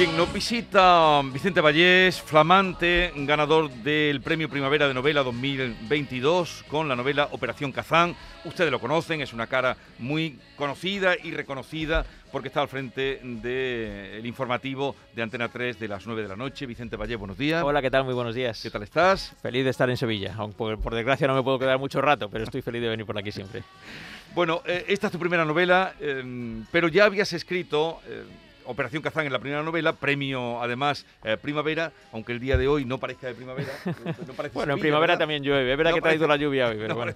Bien, nos visita Vicente Vallés, flamante, ganador del Premio Primavera de Novela 2022 con la novela Operación Kazán. Ustedes lo conocen, es una cara muy conocida y reconocida porque está al frente del informativo de Antena 3 de las 9 de la noche. Vicente Vallés, buenos días. Hola, ¿qué tal? Muy buenos días. ¿Qué tal estás? Feliz de estar en Sevilla, aunque por, desgracia no me puedo quedar mucho rato, pero estoy feliz de venir por aquí siempre. Bueno, eh, esta es tu primera novela, eh, pero ya habías escrito... Eh, Operación Kazán en la primera novela, premio además eh, primavera, aunque el día de hoy no parezca de primavera. bueno, en primavera también llueve, es verdad que ha traído la lluvia hoy, pero bueno.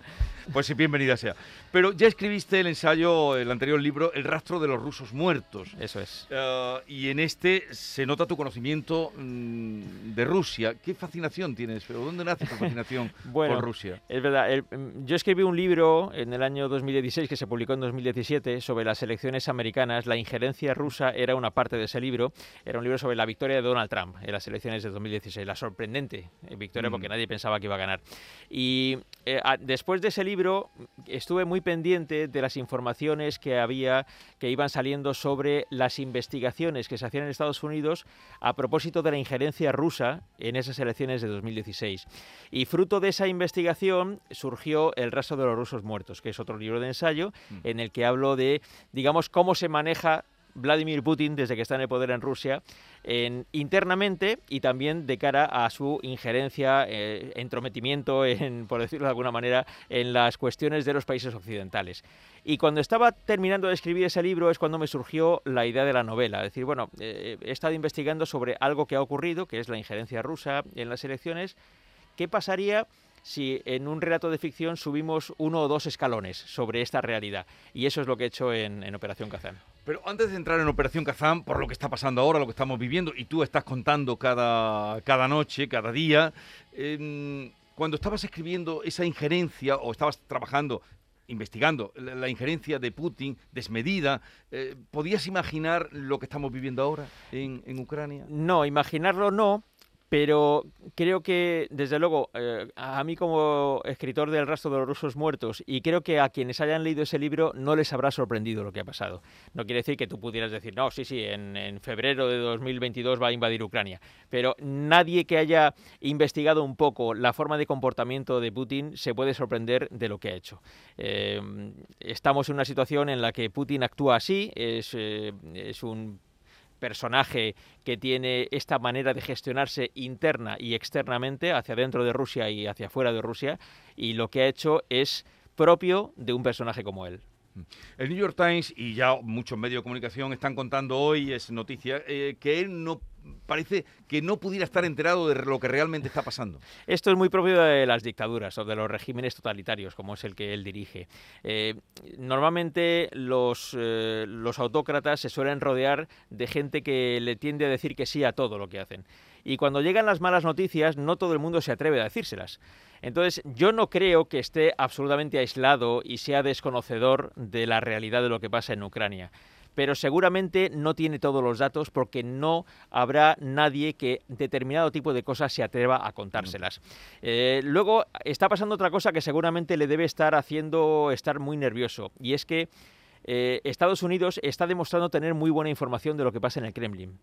Pues sí, bienvenida sea. Pero ya escribiste el ensayo, el anterior libro, El rastro de los rusos muertos. Eso es. Eh, y en este se nota tu conocimiento mm, de Rusia. ¿Qué fascinación tienes? ¿Pero dónde nace tu fascinación por Rusia? Es verdad, mm, yo escribí un libro en el año 2016 que se publicó en 2017 sobre las elecciones americanas. La injerencia rusa era una parte de ese libro. Era un libro sobre la victoria de Donald Trump en las elecciones de 2016. La sorprendente victoria porque mm. nadie pensaba que iba a ganar. Y eh, después de ese libro estuve muy pendiente de las informaciones que había, que iban saliendo sobre las investigaciones que se hacían en Estados Unidos a propósito de la injerencia rusa en esas elecciones de 2016. Y fruto de esa investigación surgió El rastro de los rusos muertos, que es otro libro de ensayo mm. en el que hablo de, digamos, cómo se maneja Vladimir Putin desde que está en el poder en Rusia, en, internamente y también de cara a su injerencia, eh, entrometimiento, en, por decirlo de alguna manera, en las cuestiones de los países occidentales. Y cuando estaba terminando de escribir ese libro es cuando me surgió la idea de la novela. Es decir, bueno, eh, he estado investigando sobre algo que ha ocurrido, que es la injerencia rusa en las elecciones. ¿Qué pasaría? Si en un relato de ficción subimos uno o dos escalones sobre esta realidad. Y eso es lo que he hecho en, Operación Kazán. Pero antes de entrar en Operación Kazán, por lo que está pasando ahora, lo que estamos viviendo, y tú estás contando cada, cada noche, cada día, em, cuando estabas escribiendo esa injerencia o estabas trabajando investigando la, injerencia de Putin desmedida, eh, ¿podías imaginar lo que estamos viviendo ahora en, en Ucrania? No, imaginarlo no, pero creo que, desde luego, eh, a mí como escritor del rastro de los rusos muertos, y creo que a quienes hayan leído ese libro no les habrá sorprendido lo que ha pasado. No quiere decir que tú pudieras decir, no, sí, sí, en, febrero de 2022 va a invadir Ucrania. Pero nadie que haya investigado un poco la forma de comportamiento de Putin se puede sorprender de lo que ha hecho. Eh, estamos en una situación en la que Putin actúa así, es, eh, es un personaje que tiene esta manera de gestionarse interna y externamente hacia dentro de Rusia y hacia fuera de Rusia y lo que ha hecho es propio de un personaje como él. El New York Times y ya muchos medios de comunicación están contando hoy, es noticia, eh, que él no parece que no pudiera estar enterado de lo que realmente está pasando. Esto es muy propio de las dictaduras o de los regímenes totalitarios, como es el que él dirige. Eh, normalmente los, eh, los autócratas se suelen rodear de gente que le tiende a decir que sí a todo lo que hacen. Y cuando llegan las malas noticias, no todo el mundo se atreve a decírselas. Entonces, yo no creo que esté absolutamente aislado y sea desconocedor de la realidad de lo que pasa en Ucrania pero seguramente no tiene todos los datos porque no habrá nadie que determinado tipo de cosas se atreva a contárselas. Eh, luego está pasando otra cosa que seguramente le debe estar haciendo estar muy nervioso y es que eh, Estados Unidos está demostrando tener muy buena información de lo que pasa en el Kremlin.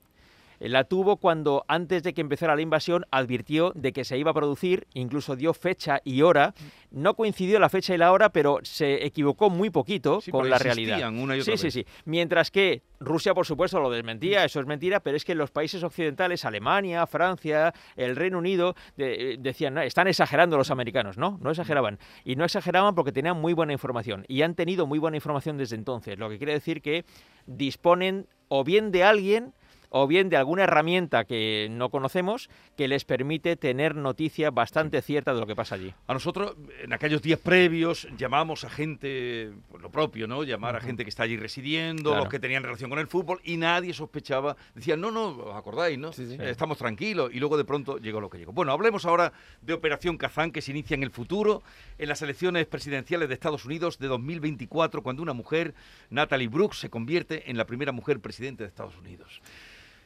La tuvo cuando, antes de que empezara la invasión, advirtió de que se iba a producir, incluso dio fecha y hora. No coincidió la fecha y la hora, pero se equivocó muy poquito con la realidad. Una y sí, sí, sí. Mientras que Rusia, por supuesto, lo desmentía, eso es mentira, pero es que los países occidentales, Alemania, Francia, el Reino Unido, decían, están exagerando los americanos. No, no exageraban. Y no exageraban porque tenían muy buena información. Y han tenido muy buena información desde entonces, lo que quiere decir que disponen o bien de alguien o bien de alguna herramienta que no conocemos que les permite tener noticia bastante cierta de lo que pasa allí. A nosotros, en aquellos días previos, llamamos a gente, pues lo propio, ¿no? Llamar a gente que está allí residiendo, los que tenían relación con el fútbol, y nadie sospechaba. Decían, no, no, os acordáis, ¿no? estamos tranquilos. Y luego de pronto llegó lo que llegó. Bueno, hablemos ahora de Operación Kazán, que se inicia en el futuro, en las elecciones presidenciales de Estados Unidos de 2024, cuando una mujer, Natalie Brooks, se convierte en la primera mujer presidente de Estados Unidos.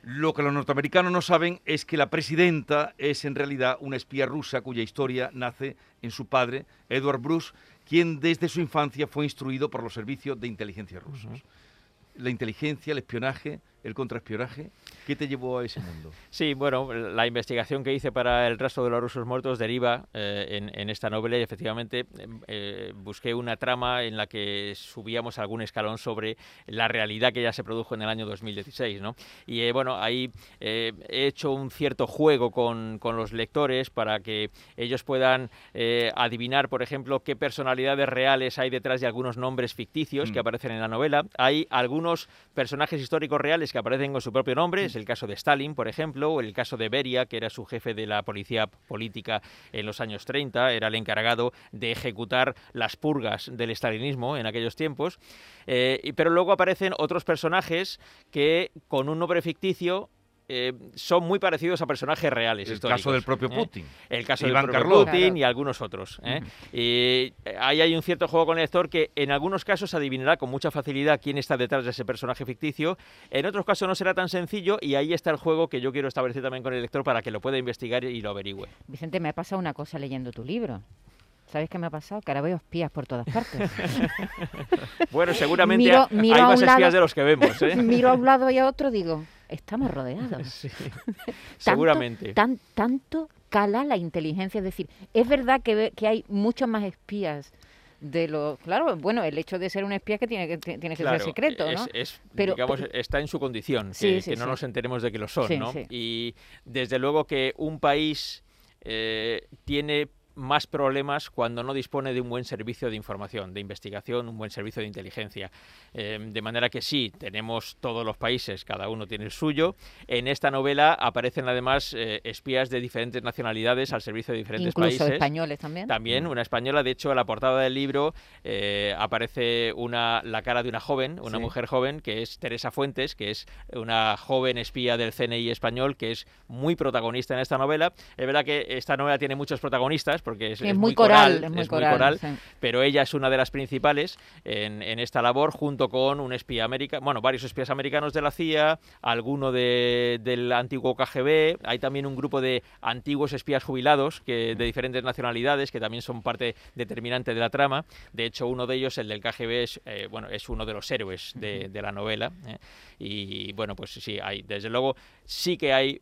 Lo que los norteamericanos no saben es que la presidenta es en realidad una espía rusa cuya historia nace en su padre, Edward Bruce, quien desde su infancia fue instruido por los servicios de inteligencia rusos. La inteligencia, el espionaje, el contraespionaje. ¿Qué te llevó a ese mundo? Sí, bueno, la investigación que hice para el rastro de los rusos muertos deriva eh, en, esta novela y efectivamente em, eh, busqué una trama en la que subíamos algún escalón sobre la realidad que ya se produjo en el año 2016, ¿no? Y eh, bueno, ahí he hecho un cierto juego con, con, los lectores para que ellos puedan adivinar, por ejemplo, qué personalidades reales hay detrás de algunos nombres ficticios que mm. aparecen en la novela. Hay algunos personajes históricos reales que aparecen con su propio nombre, es el caso de Stalin, por ejemplo, o el caso de Beria, que era su jefe de la policía política en los años 30, era el encargado de ejecutar las purgas del estalinismo en aquellos tiempos. Eh, pero luego aparecen otros personajes que con un nombre ficticio eh, son muy parecidos a personajes reales. El caso del propio ¿eh? Putin. El caso del propio Putin y algunos otros. ¿eh? Y ahí hay un cierto juego con el lector que en algunos casos adivinará con mucha facilidad quién está detrás de ese personaje ficticio. En otros casos no será tan sencillo y ahí está el juego que yo quiero establecer también con el lector para que lo pueda investigar y lo averigüe. Vicente, me ha pasado una cosa leyendo tu libro. ¿Sabes qué me ha pasado? Que ahora veo espías por todas partes. bueno, seguramente hay más espías de los que vemos. Miro a un lado y a otro, digo, estamos rodeados. seguramente. tanto cala la inteligencia. Es decir, es verdad que, que hay muchos más espías de lo claro bueno el hecho de ser un espía que tiene que tiene que ser secreto no pero, digamos está en su condición que, no nos enteremos de que lo son no y desde luego que un país eh, tiene más problemas cuando no dispone de un buen servicio de información, de investigación, un buen servicio de inteligencia. Em, de manera que sí, tenemos todos los países, cada uno tiene el suyo. En esta novela aparecen además eh, espías de diferentes nacionalidades al servicio de diferentes Incluso países. españoles también. También, una española. De hecho, en la portada del libro eh, aparece una, la cara de una joven, una mujer joven, que es Teresa Fuentes, que es una joven espía del CNI español, que es muy protagonista en esta novela. Es verdad que esta novela tiene muchos protagonistas, porque es, muy, coral, es muy coral, pero ella es una de las principales en, esta labor, junto con un espía americano, bueno, varios espías americanos de la CIA, alguno del antiguo KGB, hay también un grupo de antiguos espías jubilados que, de diferentes nacionalidades que también son parte determinante de la trama. De hecho, uno de ellos, el del KGB, es, eh, bueno, es uno de los héroes de, la novela. ¿eh? Y bueno, pues sí, hay, desde luego, sí que hay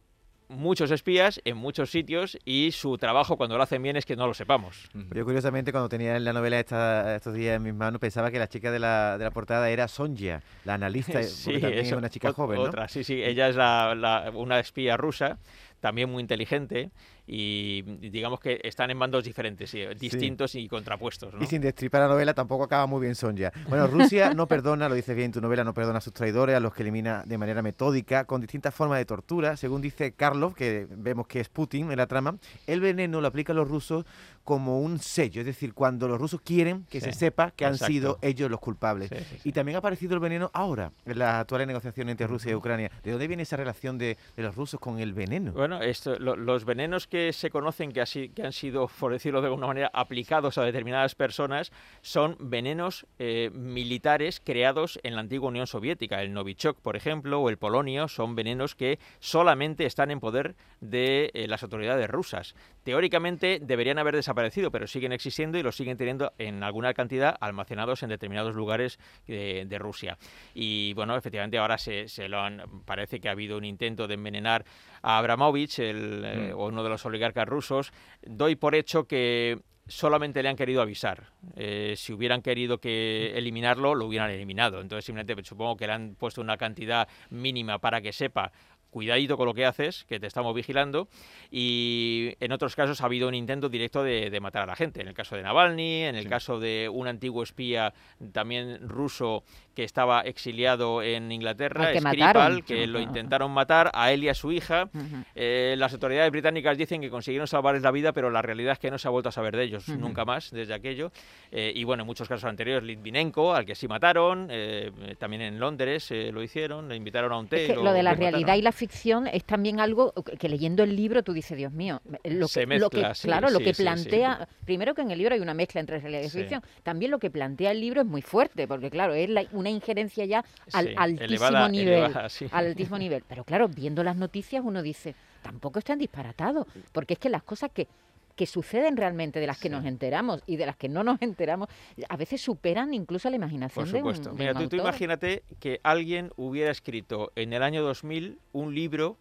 muchos espías en muchos sitios y su trabajo cuando lo hacen bien es que no lo sepamos. Yo curiosamente cuando tenía la novela esta, estos días en mis manos pensaba que la chica de la, de la portada era Sonja, la analista, sí, también es una chica joven, ¿no? Otra, sí, sí, ella es la, una espía rusa también muy inteligente y digamos que están en bandos diferentes, distintos y contrapuestos. Y sin destripar la novela tampoco acaba muy bien Sonja. Bueno, Rusia no perdona, lo dice bien tu novela, no perdona a sus traidores, a los que elimina de manera metódica, con distintas formas de tortura. Según dice Karlov, que vemos que es Putin en la trama, el veneno lo aplica a los rusos como un sello, es decir, cuando los rusos quieren que se sepa que han sido ellos los culpables. y también ha aparecido el veneno ahora, en la actual negociación entre Rusia y Ucrania. ¿De dónde viene esa relación de, los rusos con el veneno? Bueno, esto, los venenos que se conocen que, así, que han sido, por decirlo de alguna manera, aplicados a determinadas personas son venenos eh, militares creados en la antigua Unión Soviética. El Novichok, por ejemplo, o el polonio son venenos que solamente están en poder de eh, las autoridades rusas. Teóricamente deberían haber desaparecido, pero siguen existiendo y los siguen teniendo en alguna cantidad almacenados en determinados lugares de, Rusia. Y bueno, efectivamente ahora se, se, lo han, parece que ha habido un intento de envenenar a Abramovich, el, eh, mm. uno de los oligarcas rusos, doy por hecho que solamente le han querido avisar. Eh, si hubieran querido que eliminarlo, lo hubieran eliminado. Entonces simplemente supongo que le han puesto una cantidad mínima para que sepa cuidadito con lo que haces, que te estamos vigilando, y en otros casos ha habido un intento directo de, matar a la gente, en el caso de Navalny, en el caso de un antiguo espía también ruso que estaba exiliado en Inglaterra, que Skripal, que lo intentaron matar a él y a su hija. Eh, las autoridades británicas dicen que consiguieron salvarles la vida, pero la realidad es que no se ha vuelto a saber de ellos nunca más desde aquello. Eh, y bueno, en muchos casos anteriores, Litvinenko, al que sí mataron, eh, también en Londres lo hicieron, le invitaron a un té. lo, de la realidad y la ficción es también algo que, leyendo el libro tú dices, Dios mío, lo que, lo que claro, lo que plantea, primero que en el libro hay una mezcla entre realidad y ficción, también lo que plantea el libro es muy fuerte, porque claro, es la, una injerencia ya al altísimo nivel. al altísimo nivel. Pero claro, viendo las noticias uno dice, tampoco están disparatados, porque es que las cosas que que suceden realmente, de las que nos enteramos y de las que no nos enteramos, a veces superan incluso la imaginación Por supuesto. de Mira, tú, tú, imagínate que alguien hubiera escrito en el año 2000 un libro,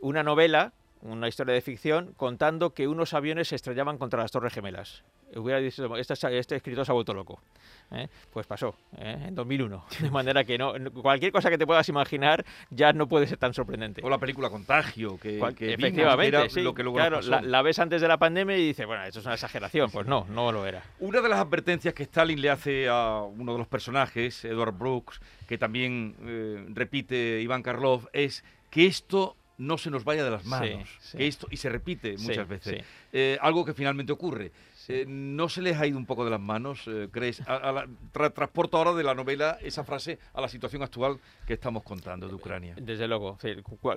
una novela, una historia de ficción, contando que unos aviones se estrellaban contra las Torres Gemelas hubiera dicho, este, este escritor se ha vuelto loco. ¿eh? Pues pasó, ¿eh? en 2001. De manera que no cualquier cosa que te puedas imaginar ya no puede ser tan sorprendente. O la película Contagio, que, efectivamente, lo que luego claro, la, ves antes de la pandemia y dices, bueno, esto es una exageración. Pues no, no lo era. Una de las advertencias que Stalin le hace a uno de los personajes, Edward Brooks, que también eh, repite Iván Karlov, es que esto no se nos vaya de las manos. Que esto, y se repite muchas veces. Algo que finalmente ocurre. Eh, ¿No se les ha ido un poco de las manos, eh, crees? transporto ahora de la novela esa frase a la situación actual que estamos contando de Ucrania. Desde luego.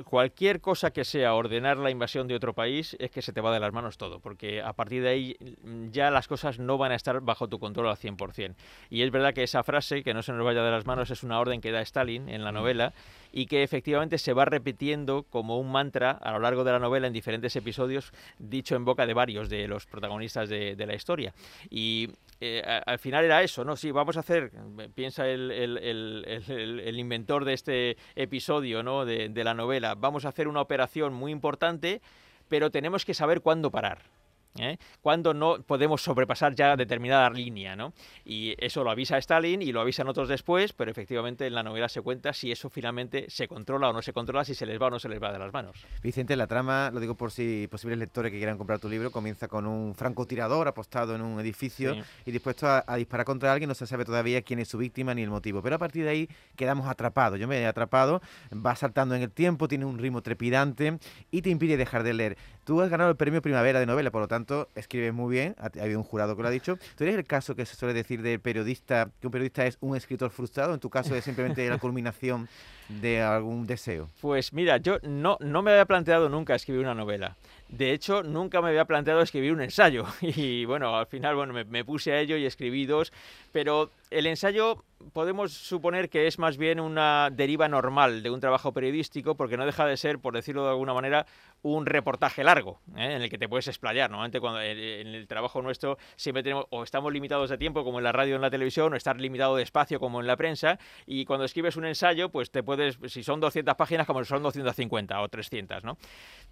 cualquier cosa que sea ordenar la invasión de otro país es que se te va de las manos todo, porque a partir de ahí mm, ya las cosas no van a estar bajo tu control al 100%. Y es verdad que esa frase, que no se nos vaya de las manos, es una orden que da Stalin en la mm. novela y que efectivamente se va repitiendo como un mantra a lo largo de la novela en diferentes episodios, dicho en boca de varios de los protagonistas de, la historia. Y eh, al final era eso, ¿no? Sí, vamos a hacer, piensa el, el, inventor de este episodio, ¿no? De la novela, vamos a hacer una operación muy importante, pero tenemos que saber cuándo parar. ¿Eh? cuando no podemos sobrepasar ya determinada línea, ¿no? Y eso lo avisa Stalin y lo avisan otros después, pero efectivamente en la novela se cuenta si eso finalmente se controla o no se controla, si se les va o no se les va de las manos. Vicente, la trama, lo digo por si posibles lectores que quieran comprar tu libro, comienza con un francotirador apostado en un edificio y dispuesto a, disparar contra alguien, no se sabe todavía quién es su víctima ni el motivo, pero a partir de ahí quedamos atrapados, yo me he atrapado, va saltando en el tiempo, tiene un ritmo trepidante y te impide dejar de leer. Tú has ganado el premio Primavera de novela, por lo tanto, escribes muy bien. Ha, habido un jurado que lo ha dicho. ¿Tú eres el caso que se suele decir del periodista, que un periodista es un escritor frustrado? En tu caso es simplemente la culminación de algún deseo. Pues mira, yo no, no me había planteado nunca escribir una novela. De hecho, nunca me había planteado escribir un ensayo. Y bueno, al final bueno, me, puse a ello y escribí dos. Pero el ensayo podemos suponer que es más bien una deriva normal de un trabajo periodístico, porque no deja de ser, por decirlo de alguna manera, un reportaje largo, ¿eh? en el que te puedes explayar. Normalmente cuando en el trabajo nuestro siempre tenemos o estamos limitados de tiempo, como en la radio o en la televisión, o estar limitado de espacio, como en la prensa. Y cuando escribes un ensayo, pues te puedes, si son 200 páginas, como si son 250 o 300, ¿no?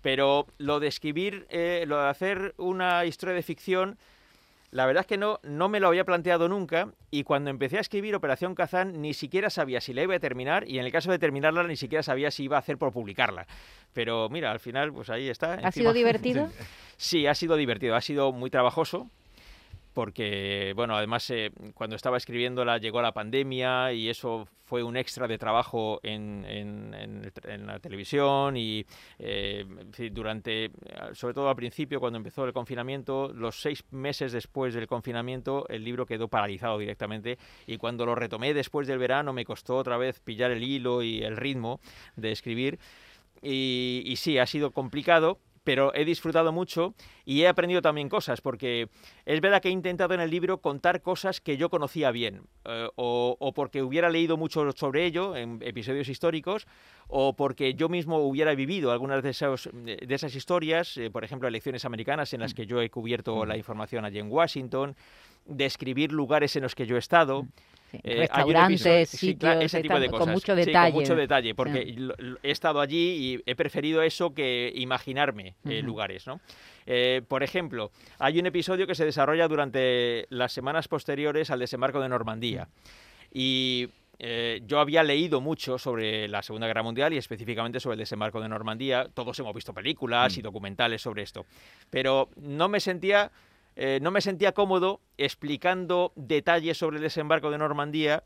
Pero lo de escribir, eh, lo de hacer una historia de ficción, la verdad es que no, no me lo había planteado nunca y cuando empecé a escribir Operación Kazán ni siquiera sabía si la iba a terminar y en el caso de terminarla ni siquiera sabía si iba a hacer por publicarla. Pero mira, al final pues ahí está. ¿Ha sido divertido? Sí, ha sido divertido, ha sido muy trabajoso, porque, bueno, además eh, cuando estaba escribiéndola llegó la pandemia y eso fue un extra de trabajo en, en, la televisión y eh, durante, sobre todo al principio, cuando empezó el confinamiento, los seis meses después del confinamiento, el libro quedó paralizado directamente y cuando lo retomé después del verano me costó otra vez pillar el hilo y el ritmo de escribir. Y, y sí, ha sido complicado, pero he disfrutado mucho y he aprendido también cosas, porque es verdad que he intentado en el libro contar cosas que yo conocía bien, eh, o, porque hubiera leído mucho sobre ello en episodios históricos, o porque yo mismo hubiera vivido algunas de, esos, de esas historias, eh, por ejemplo, elecciones americanas en las que yo he cubierto la información allí en Washington, describir lugares en los que yo he estado. Eh, restaurantes, sitios, ese tipo de cosas. con mucho detalle. con mucho detalle, porque he estado allí y he preferido eso que imaginarme eh, lugares, ¿no? Eh, por ejemplo, hay un episodio que se desarrolla durante las semanas posteriores al desembarco de Normandía. Y eh, yo había leído mucho sobre la Segunda Guerra Mundial y específicamente sobre el desembarco de Normandía. Todos hemos visto películas y mm. documentales sobre esto. Pero no me sentía... Eh, no me sentía cómodo explicando detalles sobre el desembarco de Normandía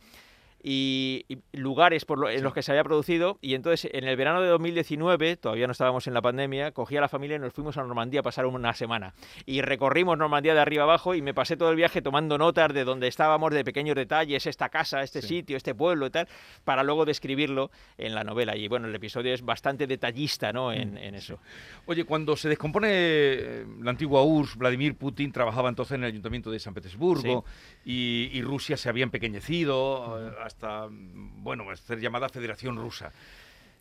y, lugares por en los que se había producido. Y entonces, en el verano de 2019, todavía no estábamos en la pandemia, cogí a la familia y nos fuimos a Normandía a pasar una semana. Y recorrimos Normandía de arriba abajo y me pasé todo el viaje tomando notas de donde estábamos, de pequeños detalles, esta casa, este sitio, este pueblo y tal, para luego describirlo en la novela. Y bueno, el episodio es bastante detallista ¿no? en, mm, eso. Oye, cuando se descompone eh, la antigua URSS, Vladimir Putin trabajaba entonces en el ayuntamiento de San Petersburgo y, Rusia se había empequeñecido hasta, bueno, ser llamada Federación Rusa.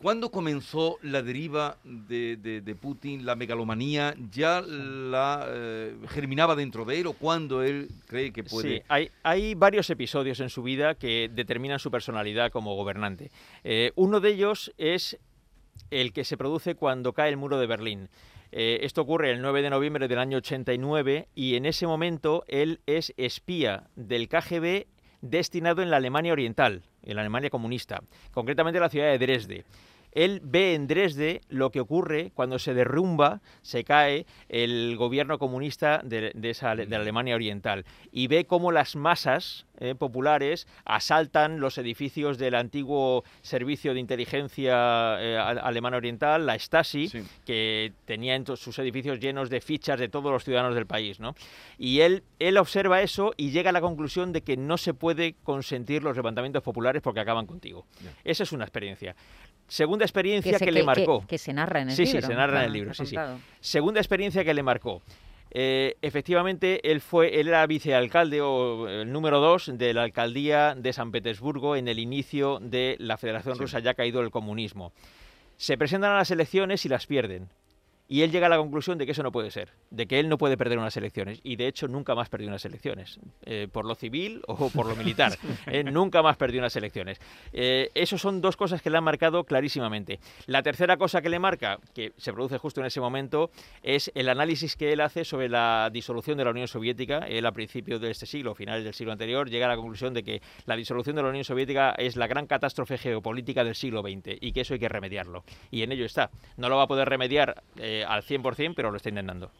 ¿Cuándo comenzó la deriva de, Putin, la megalomanía? ¿Ya la eh, germinaba dentro de él o cuándo él cree que puede...? Sí, hay, hay varios episodios en su vida que determinan su personalidad como gobernante. Eh, uno de ellos es el que se produce cuando cae el muro de Berlín. Eh, esto ocurre el 9 de noviembre del año 89 y en ese momento él es espía del KGB destinado en la Alemania Oriental, en la Alemania comunista, concretamente en la ciudad de Dresde. Él ve en Dresde lo que ocurre cuando se derrumba, se cae el gobierno comunista de, esa, de la Alemania Oriental y ve cómo las masas eh, populares asaltan los edificios del antiguo servicio de inteligencia eh, alemana oriental, la Stasi, que tenía en sus edificios llenos de fichas de todos los ciudadanos del país. ¿no? Y él, él observa eso y llega a la conclusión de que no se puede consentir los levantamientos populares porque acaban contigo. Esa es una experiencia. Segunda experiencia que, le marcó. Que, se narra en el libro. Sí, sí, se narra en el libro. Sí, sí. Segunda experiencia que le marcó. Eh, efectivamente, él fue, él era vicealcalde o el número dos de la alcaldía de San Petersburgo en el inicio de la Federación Rusa, ya caído el comunismo. Se presentan a las elecciones y las pierden. Y él llega a la conclusión de que eso no puede ser, de que él no puede perder unas elecciones. Y de hecho nunca más perdió unas elecciones, eh, por lo civil o por lo militar. Eh, nunca más perdió unas elecciones. Eh, Esas son dos cosas que le han marcado clarísimamente. La tercera cosa que le marca, que se produce justo en ese momento, es el análisis que él hace sobre la disolución de la Unión Soviética. Él a principios de este siglo, finales del siglo anterior, llega a la conclusión de que la disolución de la Unión Soviética es la gran catástrofe geopolítica del siglo XX y que eso hay que remediarlo. Y en ello está. No lo va a poder remediar eh, al 100%, pero lo está intentando.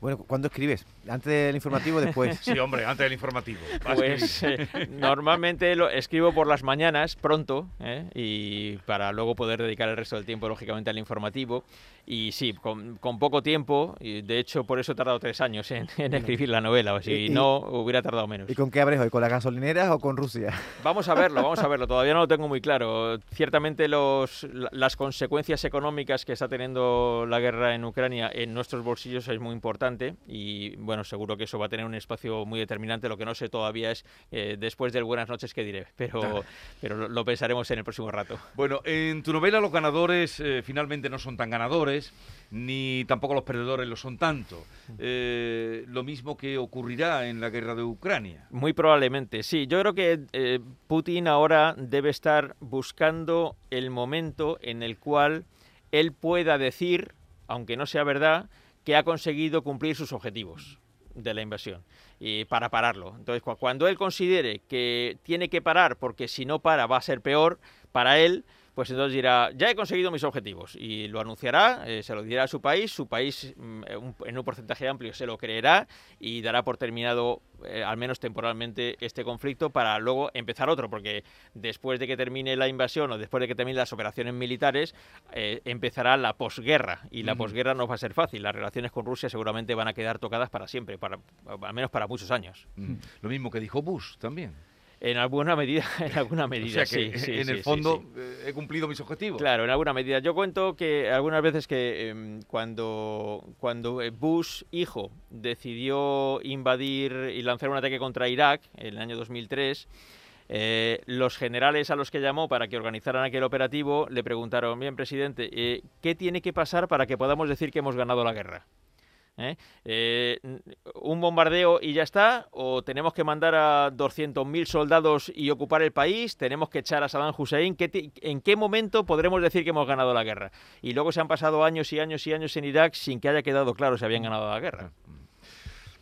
Bueno, ¿cuándo escribes? ¿Antes del informativo o después? sí, hombre, antes del informativo. Pues eh, normalmente lo escribo por las mañanas, pronto, ¿eh? y para luego poder dedicar el resto del tiempo, lógicamente, al informativo. Y sí, con, poco tiempo, y de hecho por eso he tardado tres años en, escribir la novela, o si no hubiera tardado menos. ¿Y con qué abres hoy? ¿Con las gasolineras o con Rusia? Vamos a verlo, vamos a verlo, todavía no lo tengo muy claro. Ciertamente los, las consecuencias económicas que está teniendo la guerra en Ucrania en nuestros bolsillos es muy importante y bueno, seguro que eso va a tener un espacio muy determinante. Lo que no sé todavía es eh, después del buenas noches que diré, pero, pero lo, pensaremos en el próximo rato. Bueno, en tu novela los ganadores eh, finalmente no son tan ganadores ni tampoco los perdedores lo son tanto. Eh, lo mismo que ocurrirá en la guerra de Ucrania. Muy probablemente, sí. Yo creo que Putin ahora debe estar buscando el momento en el cual él pueda decir, aunque no sea verdad, que ha conseguido cumplir sus objetivos de la invasión y para pararlo. Entonces, cuando él considere que tiene que parar porque si no para va a ser peor para él, pues entonces dirá, ya he conseguido mis objetivos y lo anunciará, eh, se lo dirá a su país, su país mm, en un porcentaje amplio se lo creerá y dará por terminado, eh, al menos temporalmente, este conflicto para luego empezar otro, porque después de que termine la invasión o después de que terminen las operaciones militares, eh, empezará la posguerra y la posguerra no va a ser fácil, las relaciones con Rusia seguramente van a quedar tocadas para siempre, para, al menos para muchos años. Lo mismo que dijo Bush también. En alguna medida, en alguna medida, o sea que sí, En el fondo eh, he cumplido mis objetivos. Claro, en alguna medida. Yo cuento que algunas veces que em, cuando, cuando eh, Bush, hijo, decidió invadir y lanzar un ataque contra Irak en el año 2003, eh, los generales a los que llamó para que organizaran aquel operativo le preguntaron, bien, presidente, ¿qué tiene que pasar para que podamos decir que hemos ganado la guerra? ¿Eh? Eh, un bombardeo y ya está, o tenemos que mandar a 200.000 soldados y ocupar el país, tenemos que echar a Saddam Hussein, ¿en qué momento podremos decir que hemos ganado la guerra? Y luego se han pasado años y años y años en Irak sin que haya quedado claro si habían ganado la guerra.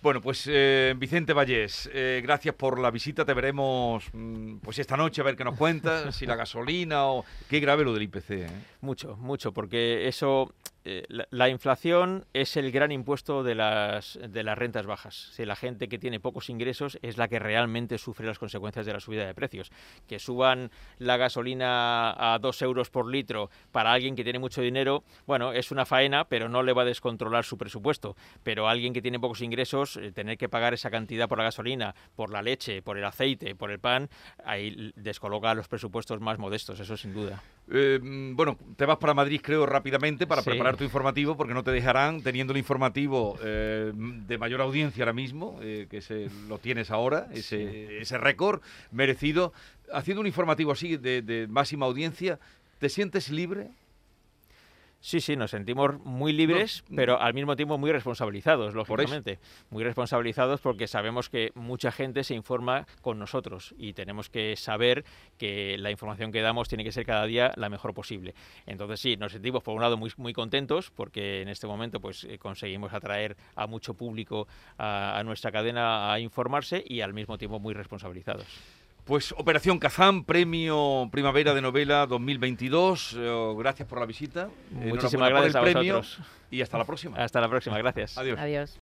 Bueno, pues eh, Vicente Vallés, eh, gracias por la visita. Te veremos mm, pues esta noche a ver qué nos cuentas, si la gasolina o... Qué grave lo del IPC. ¿eh? Mucho, mucho, porque eso eh, la, inflación es el gran impuesto de las, de las rentas bajas. Si la gente que tiene pocos ingresos es la que realmente sufre las consecuencias de la subida de precios. Que suban la gasolina a dos euros por litro para alguien que tiene mucho dinero, bueno, es una faena, pero no le va a descontrolar su presupuesto. Pero alguien que tiene pocos ingresos, eh, tener que pagar esa cantidad por la gasolina, por la leche, por el aceite, por el pan, ahí descoloca los presupuestos más modestos, eso sin duda. Eh, mm, bueno, te vas para Madrid, creo, rápidamente para preparar tu informativo, porque no te dejarán, teniendo el informativo eh, de mayor audiencia ahora mismo, eh, que se, lo tienes ahora, ese, ese récord merecido. Haciendo un informativo así de, de máxima audiencia, ¿te sientes libre? Sí, sí, nos sentimos muy libres, pero al mismo tiempo muy responsabilizados, lógicamente. Muy responsabilizados porque sabemos que mucha gente se informa con nosotros y tenemos que saber que la información que damos tiene que ser cada día la mejor posible. Entonces sí, nos sentimos por un lado muy, muy contentos porque en este momento pues eh, conseguimos atraer a mucho público a nuestra cadena a informarse y al mismo tiempo muy responsabilizados. Pues Operación Kazán, Premio Primavera de Novela 2022. Eh, gracias por la visita. Muchísimas gracias por el a premio Y hasta la próxima. Hasta la próxima, gracias. Adiós. Adiós.